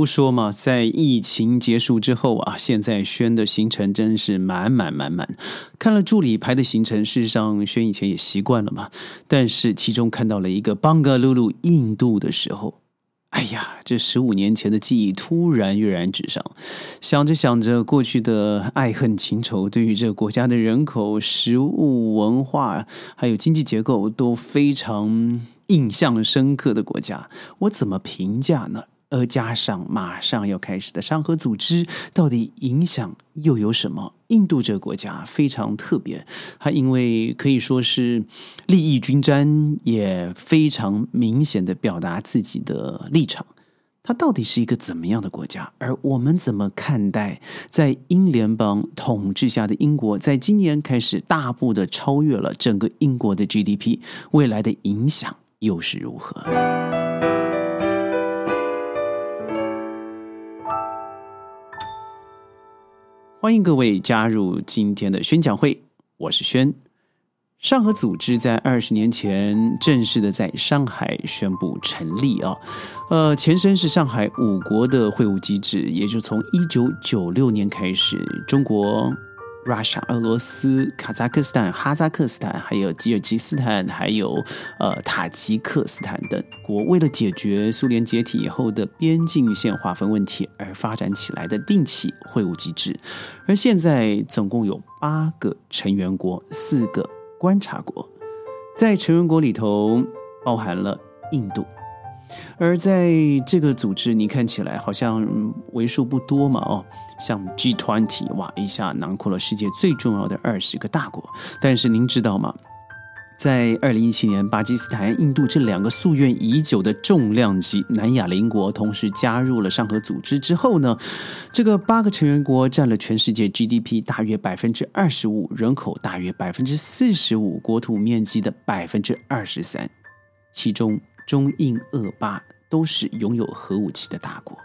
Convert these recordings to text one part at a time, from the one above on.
不说嘛，在疫情结束之后啊，现在轩的行程真是满满满满。看了助理排的行程，事实上轩以前也习惯了嘛。但是其中看到了一个邦加鲁鲁印度的时候，哎呀，这十五年前的记忆突然跃然纸上。想着想着，过去的爱恨情仇，对于这个国家的人口、食物、文化，还有经济结构都非常印象深刻的国家，我怎么评价呢？而加上马上要开始的上合组织，到底影响又有什么？印度这个国家非常特别，它因为可以说是利益均沾，也非常明显的表达自己的立场。它到底是一个怎么样的国家？而我们怎么看待在英联邦统治下的英国，在今年开始大步的超越了整个英国的 GDP，未来的影响又是如何？欢迎各位加入今天的宣讲会，我是轩。上合组织在二十年前正式的在上海宣布成立啊，呃，前身是上海五国的会晤机制，也就从一九九六年开始，中国。Russia、俄罗斯、卡扎克斯坦、哈萨克斯坦，还有吉尔吉斯坦，还有呃塔吉克斯坦等国，为了解决苏联解体以后的边境线划分问题而发展起来的定期会晤机制。而现在总共有八个成员国，四个观察国，在成员国里头包含了印度。而在这个组织，你看起来好像为数不多嘛，哦，像 G 团体，哇，一下囊括了世界最重要的二十个大国。但是您知道吗？在二零一七年，巴基斯坦、印度这两个夙愿已久的重量级南亚邻国同时加入了上合组织之后呢，这个八个成员国占了全世界 GDP 大约百分之二十五，人口大约百分之四十五，国土面积的百分之二十三，其中。中印俄巴都是拥有核武器的大国，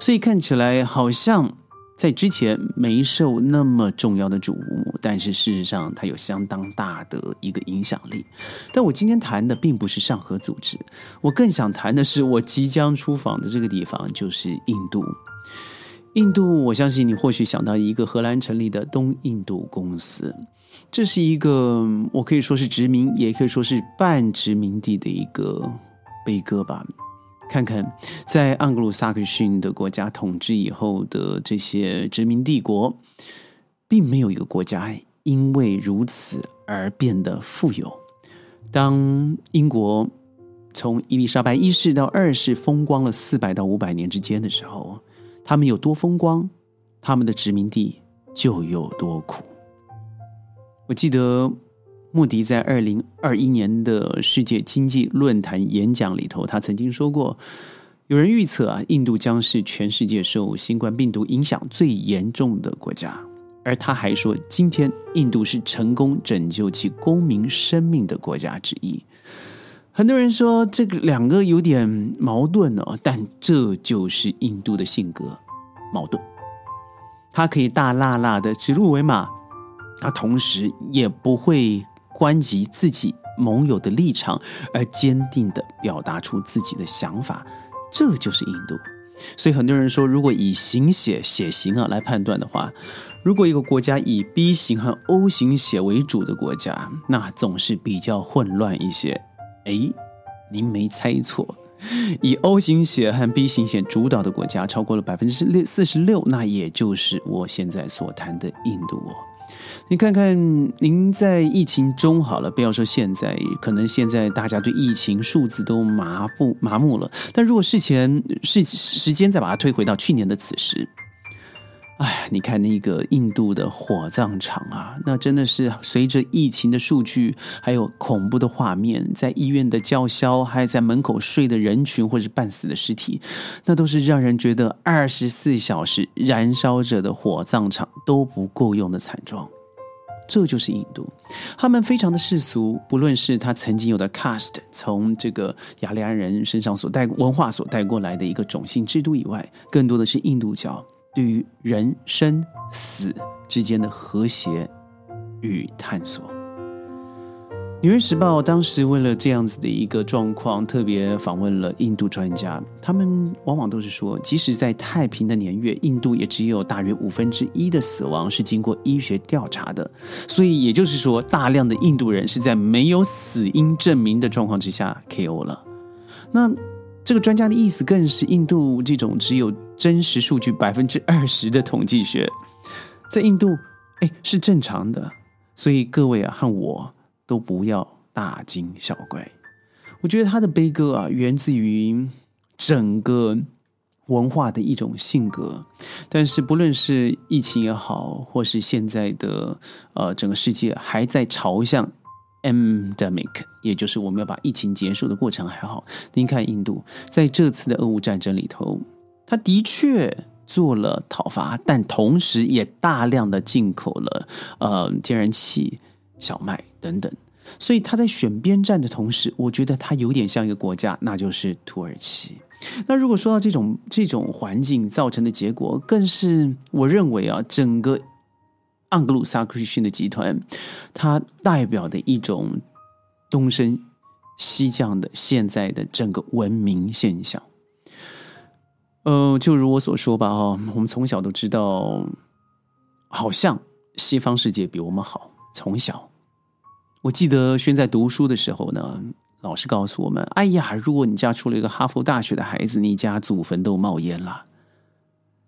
所以看起来好像在之前没受那么重要的瞩目，但是事实上它有相当大的一个影响力。但我今天谈的并不是上合组织，我更想谈的是我即将出访的这个地方，就是印度。印度，我相信你或许想到一个荷兰成立的东印度公司。这是一个我可以说是殖民，也可以说是半殖民地的一个悲歌吧。看看在盎格鲁撒克逊的国家统治以后的这些殖民帝国，并没有一个国家因为如此而变得富有。当英国从伊丽莎白一世到二世风光了四百到五百年之间的时候，他们有多风光，他们的殖民地就有多苦。我记得穆迪在二零二一年的世界经济论坛演讲里头，他曾经说过，有人预测啊，印度将是全世界受新冠病毒影响最严重的国家。而他还说，今天印度是成功拯救其公民生命的国家之一。很多人说这个两个有点矛盾哦，但这就是印度的性格，矛盾。他可以大辣辣的指鹿为马。他同时也不会关及自己盟友的立场，而坚定的表达出自己的想法，这就是印度。所以很多人说，如果以形血血型啊来判断的话，如果一个国家以 B 型和 O 型血为主的国家，那总是比较混乱一些。哎，您没猜错，以 O 型血和 B 型血主导的国家超过了百分之六四十六，那也就是我现在所谈的印度哦。你看看，您在疫情中好了，不要说现在，可能现在大家对疫情数字都麻不麻木了。但如果事前是时间再把它推回到去年的此时，哎，你看那个印度的火葬场啊，那真的是随着疫情的数据，还有恐怖的画面，在医院的叫嚣，还有在门口睡的人群或是半死的尸体，那都是让人觉得二十四小时燃烧着的火葬场都不够用的惨状。这就是印度，他们非常的世俗，不论是他曾经有的 cast，从这个雅利安人身上所带文化所带过来的一个种姓制度以外，更多的是印度教对于人生死之间的和谐与探索。纽约时报当时为了这样子的一个状况，特别访问了印度专家。他们往往都是说，即使在太平的年月，印度也只有大约五分之一的死亡是经过医学调查的。所以也就是说，大量的印度人是在没有死因证明的状况之下 KO 了。那这个专家的意思更是，印度这种只有真实数据百分之二十的统计学，在印度哎是正常的。所以各位啊，和我。都不要大惊小怪。我觉得他的悲歌啊，源自于整个文化的一种性格。但是不论是疫情也好，或是现在的呃整个世界还在朝向 endemic，也就是我们要把疫情结束的过程还好。您看印度在这次的俄乌战争里头，他的确做了讨伐，但同时也大量的进口了呃天然气。小麦等等，所以他在选边站的同时，我觉得他有点像一个国家，那就是土耳其。那如果说到这种这种环境造成的结果，更是我认为啊，整个盎格鲁撒克逊的集团，它代表的一种东升西降的现在的整个文明现象。呃，就如我所说吧，哦，我们从小都知道，好像西方世界比我们好。从小，我记得轩在读书的时候呢，老师告诉我们：“哎呀，如果你家出了一个哈佛大学的孩子，你家祖坟都冒烟了。”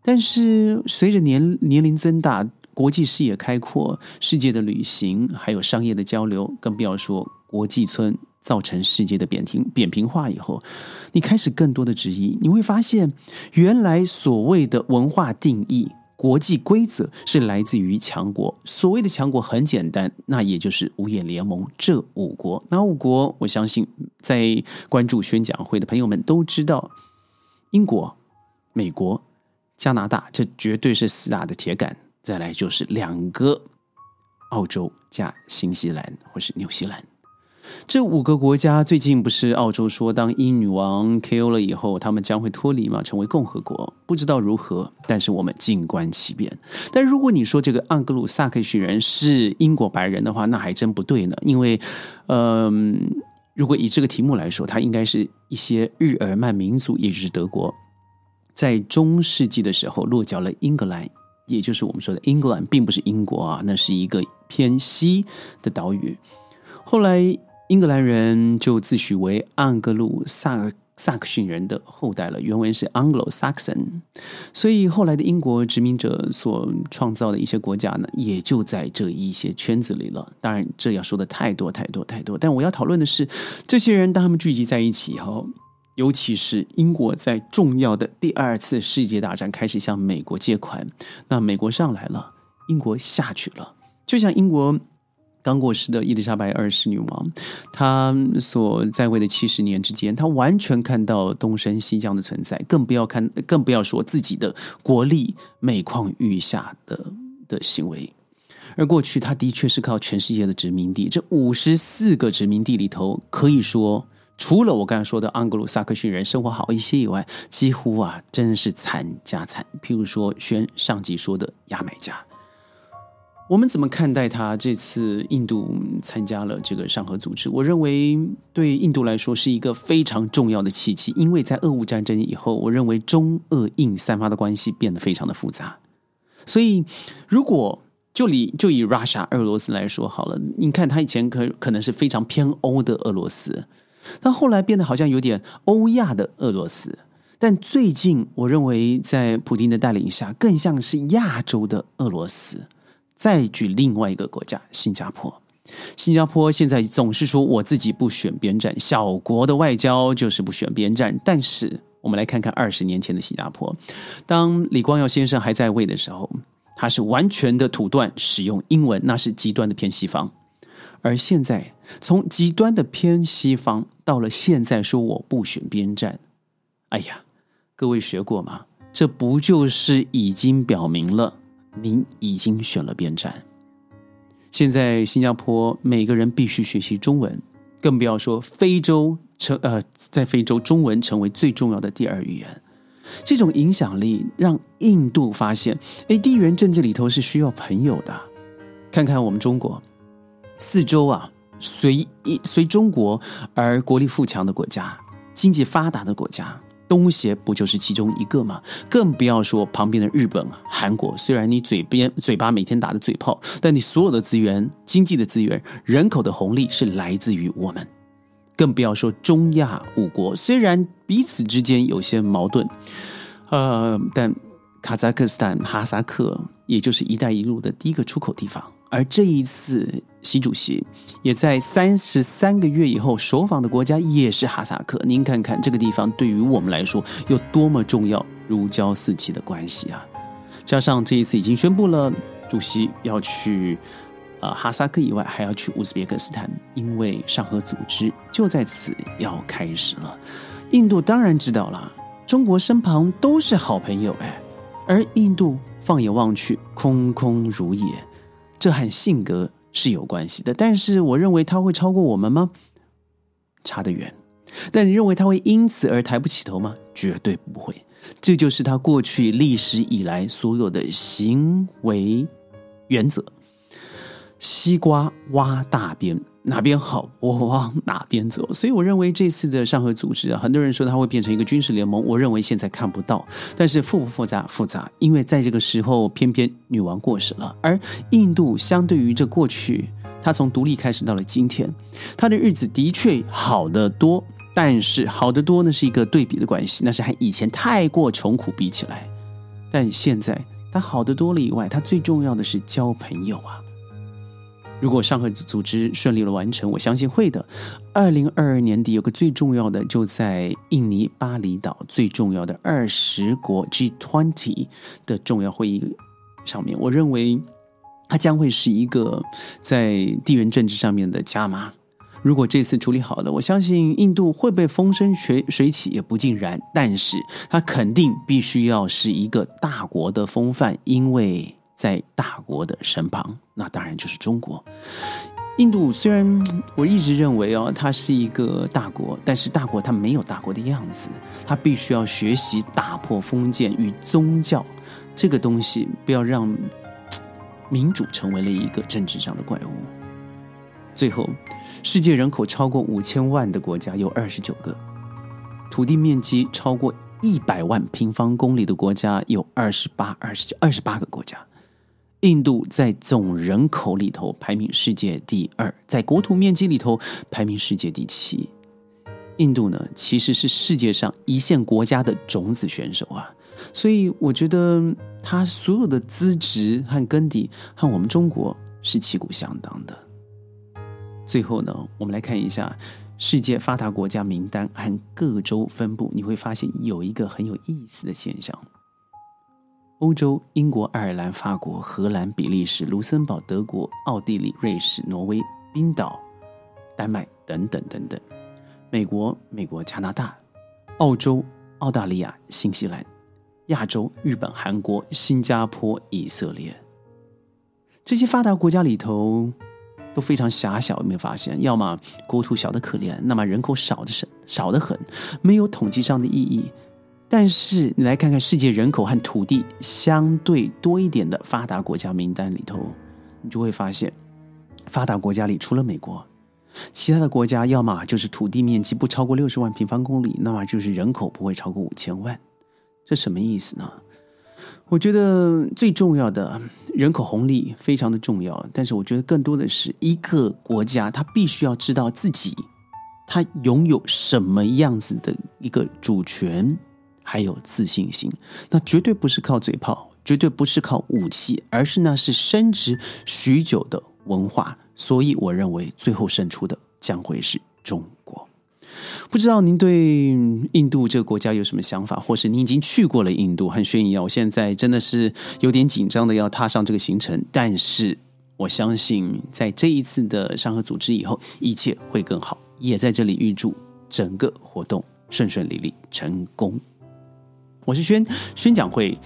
但是随着年年龄增大，国际视野开阔，世界的旅行还有商业的交流，更不要说国际村造成世界的扁平扁平化以后，你开始更多的质疑，你会发现，原来所谓的文化定义。国际规则是来自于强国，所谓的强国很简单，那也就是五眼联盟这五国。那五国，我相信在关注宣讲会的朋友们都知道，英国、美国、加拿大，这绝对是四大的铁杆。再来就是两个澳洲加新西兰或是纽西兰。这五个国家最近不是澳洲说，当英女王 KO 了以后，他们将会脱离嘛，成为共和国？不知道如何，但是我们静观其变。但如果你说这个盎格鲁撒克逊人是英国白人的话，那还真不对呢。因为，嗯，如果以这个题目来说，它应该是一些日耳曼民族，也就是德国，在中世纪的时候落脚了英格兰，也就是我们说的英格兰，并不是英国啊，那是一个偏西的岛屿。后来。英格兰人就自诩为盎格鲁撒萨克逊人的后代了，原文是 Anglo-Saxon，所以后来的英国殖民者所创造的一些国家呢，也就在这一些圈子里了。当然，这要说的太多太多太多，但我要讨论的是，这些人当他们聚集在一起以后，尤其是英国在重要的第二次世界大战开始向美国借款，那美国上来了，英国下去了，就像英国。刚过世的伊丽莎白二世女王，她所在位的七十年之间，她完全看到东升西降的存在，更不要看，更不要说自己的国力每况愈下的的行为。而过去，他的确是靠全世界的殖民地，这五十四个殖民地里头，可以说除了我刚才说的盎格鲁撒克逊人生活好一些以外，几乎啊，真是惨加惨。譬如说，宣上集说的牙买加。我们怎么看待他这次印度参加了这个上合组织？我认为对印度来说是一个非常重要的契机，因为在俄乌战争以后，我认为中俄印三方的关系变得非常的复杂。所以，如果就以就以 Russia 俄罗斯来说好了，你看他以前可可能是非常偏欧的俄罗斯，但后来变得好像有点欧亚的俄罗斯，但最近我认为在普京的带领下，更像是亚洲的俄罗斯。再举另外一个国家，新加坡。新加坡现在总是说我自己不选边站，小国的外交就是不选边站。但是我们来看看二十年前的新加坡，当李光耀先生还在位的时候，他是完全的土断使用英文，那是极端的偏西方。而现在从极端的偏西方到了现在说我不选边站，哎呀，各位学过吗？这不就是已经表明了？您已经选了边站。现在新加坡每个人必须学习中文，更不要说非洲成呃，在非洲中文成为最重要的第二语言。这种影响力让印度发现，哎，地缘政治里头是需要朋友的。看看我们中国，四周啊随一随中国而国力富强的国家，经济发达的国家。东协不就是其中一个吗？更不要说旁边的日本、韩国。虽然你嘴边嘴巴每天打的嘴炮，但你所有的资源、经济的资源、人口的红利是来自于我们。更不要说中亚五国，虽然彼此之间有些矛盾，呃，但卡扎克斯坦、哈萨克，也就是“一带一路”的第一个出口地方。而这一次，习主席也在三十三个月以后首访的国家也是哈萨克。您看看这个地方对于我们来说有多么重要，如胶似漆的关系啊！加上这一次已经宣布了，主席要去呃哈萨克以外，还要去乌兹别克斯坦，因为上合组织就在此要开始了。印度当然知道了，中国身旁都是好朋友哎，而印度放眼望去，空空如也。这和性格是有关系的，但是我认为他会超过我们吗？差得远。但你认为他会因此而抬不起头吗？绝对不会。这就是他过去历史以来所有的行为原则：西瓜挖大边。哪边好，我往哪边走。所以我认为这次的上合组织啊，很多人说它会变成一个军事联盟，我认为现在看不到。但是复不复杂？复杂，因为在这个时候，偏偏女王过世了，而印度相对于这过去，它从独立开始到了今天，它的日子的确好得多。但是好得多呢，是一个对比的关系，那是和以前太过穷苦比起来。但现在它好得多了以外，它最重要的是交朋友啊。如果上合组织顺利的完成，我相信会的。二零二二年底有个最重要的，就在印尼巴厘岛最重要的二十国 G20 的重要会议上面，我认为它将会是一个在地缘政治上面的加码。如果这次处理好了，我相信印度会被风生水水起也不尽然，但是它肯定必须要是一个大国的风范，因为。在大国的身旁，那当然就是中国。印度虽然我一直认为哦，它是一个大国，但是大国它没有大国的样子，它必须要学习打破封建与宗教这个东西，不要让民主成为了一个政治上的怪物。最后，世界人口超过五千万的国家有二十九个，土地面积超过一百万平方公里的国家有二十八、二十九、二十八个国家。印度在总人口里头排名世界第二，在国土面积里头排名世界第七。印度呢，其实是世界上一线国家的种子选手啊，所以我觉得他所有的资质和根底和我们中国是旗鼓相当的。最后呢，我们来看一下世界发达国家名单和各州分布，你会发现有一个很有意思的现象。欧洲，英国、爱尔兰、法国、荷兰、比利时、卢森堡、德国、奥地利、瑞士、挪威、冰岛、丹麦等等等等。美国，美国、加拿大、澳洲、澳大利亚、新西兰。亚洲，日本、韩国、新加坡、以色列。这些发达国家里头都非常狭小，有没有发现？要么国土小的可怜，那么人口少的是少的很，没有统计上的意义。但是你来看看世界人口和土地相对多一点的发达国家名单里头，你就会发现，发达国家里除了美国，其他的国家要么就是土地面积不超过六十万平方公里，那么就是人口不会超过五千万。这什么意思呢？我觉得最重要的人口红利非常的重要，但是我觉得更多的是一个国家，它必须要知道自己，它拥有什么样子的一个主权。还有自信心，那绝对不是靠嘴炮，绝对不是靠武器，而是那是深植许久的文化。所以，我认为最后胜出的将会是中国。不知道您对印度这个国家有什么想法，或是您已经去过了印度？和轩一样，我现在真的是有点紧张的要踏上这个行程。但是，我相信在这一次的上合组织以后，一切会更好。也在这里预祝整个活动顺顺利利，成功。我是轩，宣讲会，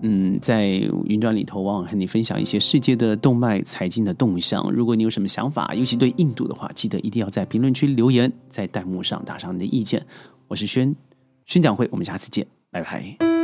嗯，在云端里头，往往和你分享一些世界的动脉、财经的动向。如果你有什么想法，尤其对印度的话，记得一定要在评论区留言，在弹幕上打上你的意见。我是轩，宣讲会，我们下次见，拜拜。